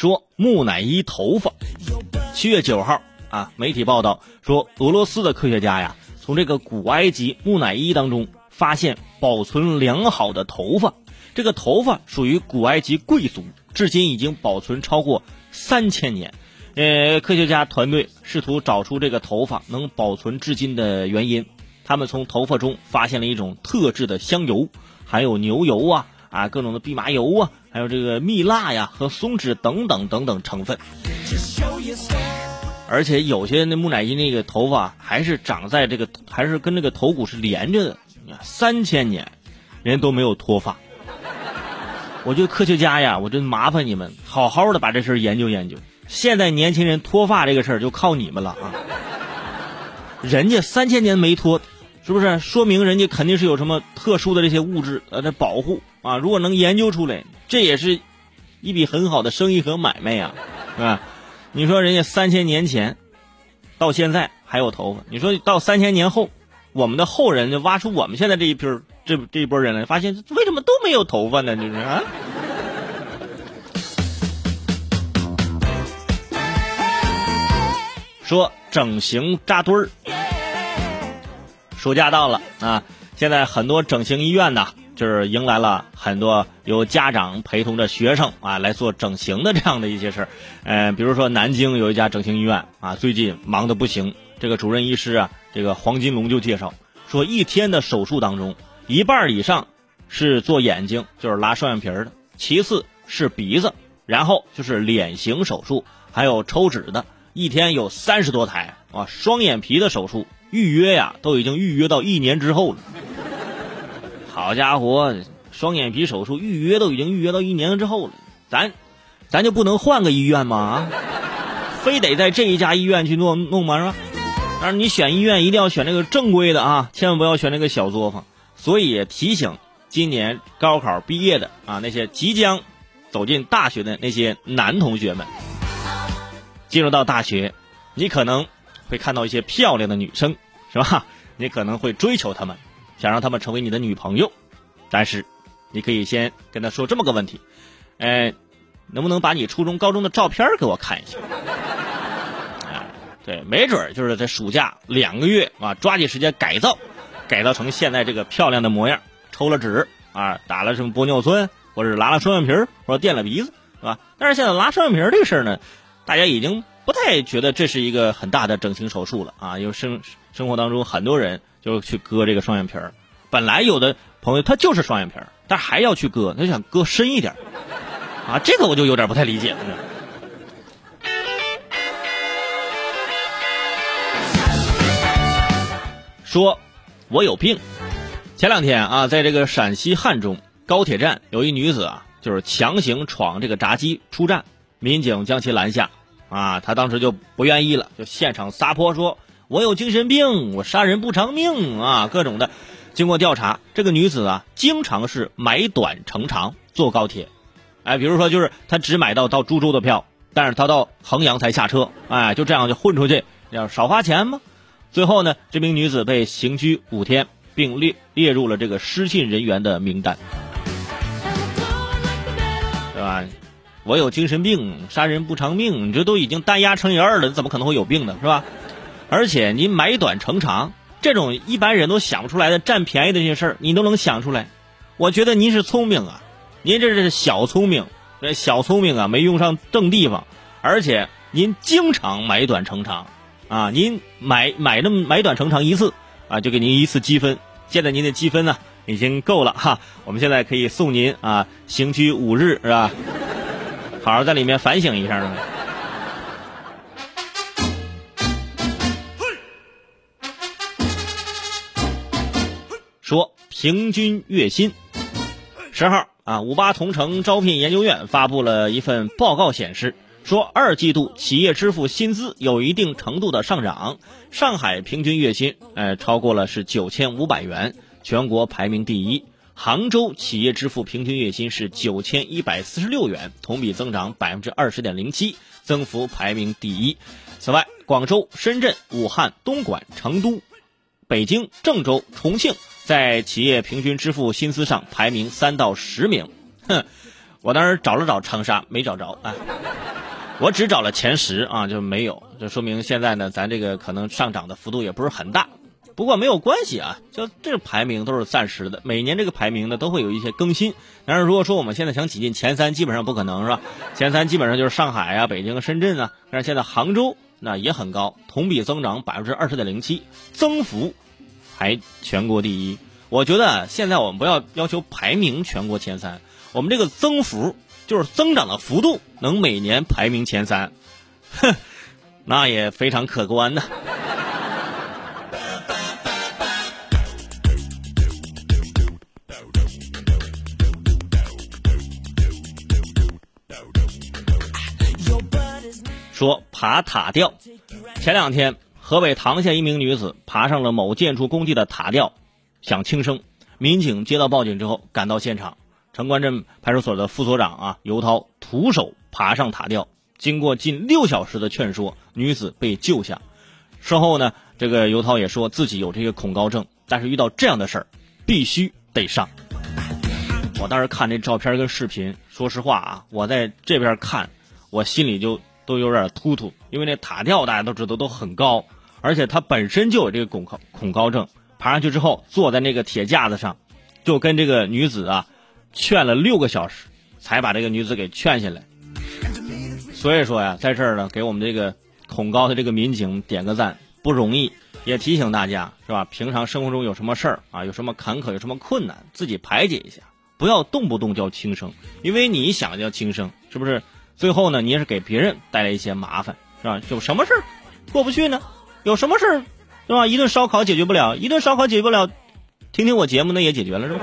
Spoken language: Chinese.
说木乃伊头发。七月九号啊，媒体报道说，俄罗斯的科学家呀，从这个古埃及木乃伊当中发现保存良好的头发。这个头发属于古埃及贵族，至今已经保存超过三千年。呃，科学家团队试图找出这个头发能保存至今的原因。他们从头发中发现了一种特制的香油，含有牛油啊啊各种的蓖麻油啊，还有这个蜜蜡呀和松脂等等等等成分。而且有些那木乃伊那个头发还是长在这个，还是跟这个头骨是连着的。三千年，人都没有脱发。我觉得科学家呀，我真麻烦你们好好的把这事研究研究。现在年轻人脱发这个事儿就靠你们了啊！人家三千年没脱，是不是说明人家肯定是有什么特殊的这些物质呃在保护啊？如果能研究出来，这也是一笔很好的生意和买卖呀，是吧？你说人家三千年前到现在还有头发，你说到三千年后，我们的后人就挖出我们现在这一批这这一波人来，发现为什么都没有头发呢？就是啊。说整形扎堆儿，暑假到了啊！现在很多整形医院呢，就是迎来了很多由家长陪同着学生啊来做整形的这样的一些事儿。呃，比如说南京有一家整形医院啊，最近忙得不行。这个主任医师啊，这个黄金龙就介绍说，一天的手术当中。一半以上是做眼睛，就是拉双眼皮的；其次是鼻子，然后就是脸型手术，还有抽脂的。一天有三十多台啊！双眼皮的手术预约呀，都已经预约到一年之后了。好家伙，双眼皮手术预约都已经预约到一年之后了，咱咱就不能换个医院吗？非得在这一家医院去弄弄吗？是吧？但是你选医院一定要选那个正规的啊，千万不要选那个小作坊。所以提醒今年高考毕业的啊，那些即将走进大学的那些男同学们，进入到大学，你可能会看到一些漂亮的女生，是吧？你可能会追求她们，想让她们成为你的女朋友。但是，你可以先跟她说这么个问题：，哎，能不能把你初中、高中的照片给我看一下？啊，对，没准儿就是在暑假两个月啊，抓紧时间改造。改造成现在这个漂亮的模样，抽了脂啊，打了什么玻尿酸，或者拉了双眼皮儿或者垫了鼻子，是吧？但是现在拉双眼皮儿这个事儿呢，大家已经不太觉得这是一个很大的整形手术了啊。因为生生活当中很多人就去割这个双眼皮儿本来有的朋友他就是双眼皮儿但还要去割，他就想割深一点啊，这个我就有点不太理解了。说。我有病。前两天啊，在这个陕西汉中高铁站，有一女子啊，就是强行闯这个闸机出站，民警将其拦下。啊，他当时就不愿意了，就现场撒泼说：“我有精神病，我杀人不偿命啊！”各种的。经过调查，这个女子啊，经常是买短乘长坐高铁。哎，比如说，就是她只买到到株洲的票，但是她到衡阳才下车。哎，就这样就混出去，要少花钱吗？最后呢，这名女子被刑拘五天，并列列入了这个失信人员的名单，对吧？我有精神病，杀人不偿命，你这都已经单押乘以二了，怎么可能会有病呢？是吧？而且您买短乘长，这种一般人都想不出来的占便宜的这些事儿，你都能想出来。我觉得您是聪明啊，您这是小聪明，这小聪明啊，没用上正地方，而且您经常买短乘长。啊，您买买那么买短乘长一次，啊，就给您一次积分。现在您的积分呢已经够了哈，我们现在可以送您啊刑拘五日，是吧？好好在里面反省一下呢。说平均月薪，十号啊，五八同城招聘研究院发布了一份报告显示。说二季度企业支付薪资有一定程度的上涨，上海平均月薪呃超过了是九千五百元，全国排名第一。杭州企业支付平均月薪是九千一百四十六元，同比增长百分之二十点零七，增幅排名第一。此外，广州、深圳、武汉、东莞、成都、北京、郑州、重庆在企业平均支付薪资上排名三到十名。哼，我当时找了找长沙，没找着啊。我只找了前十啊，就没有，这说明现在呢，咱这个可能上涨的幅度也不是很大。不过没有关系啊，就这排名都是暂时的，每年这个排名呢都会有一些更新。但是如果说我们现在想挤进前三，基本上不可能是吧？前三基本上就是上海啊、北京、深圳啊。但是现在杭州那也很高，同比增长百分之二十点零七，增幅排全国第一。我觉得现在我们不要要求排名全国前三，我们这个增幅就是增长的幅度能每年排名前三，哼，那也非常可观呢。说爬塔吊，前两天河北唐县一名女子爬上了某建筑工地的塔吊，想轻生。民警接到报警之后赶到现场，城关镇派出所的副所长啊尤涛徒手爬上塔吊，经过近六小时的劝说，女子被救下。事后呢，这个尤涛也说自己有这个恐高症，但是遇到这样的事儿，必须得上。我当时看这照片跟视频，说实话啊，我在这边看，我心里就。都有点突突，因为那塔吊大家都知道都很高，而且他本身就有这个恐高恐高症，爬上去之后坐在那个铁架子上，就跟这个女子啊劝了六个小时，才把这个女子给劝下来。所以说呀，在这儿呢，给我们这个恐高的这个民警点个赞，不容易。也提醒大家是吧？平常生活中有什么事儿啊，有什么坎坷，有什么困难，自己排解一下，不要动不动就轻生，因为你想要轻生，是不是？最后呢，你也是给别人带来一些麻烦，是吧？有什么事儿过不去呢？有什么事儿，是吧？一顿烧烤解决不了，一顿烧烤解决不了，听听我节目那也解决了，是吧？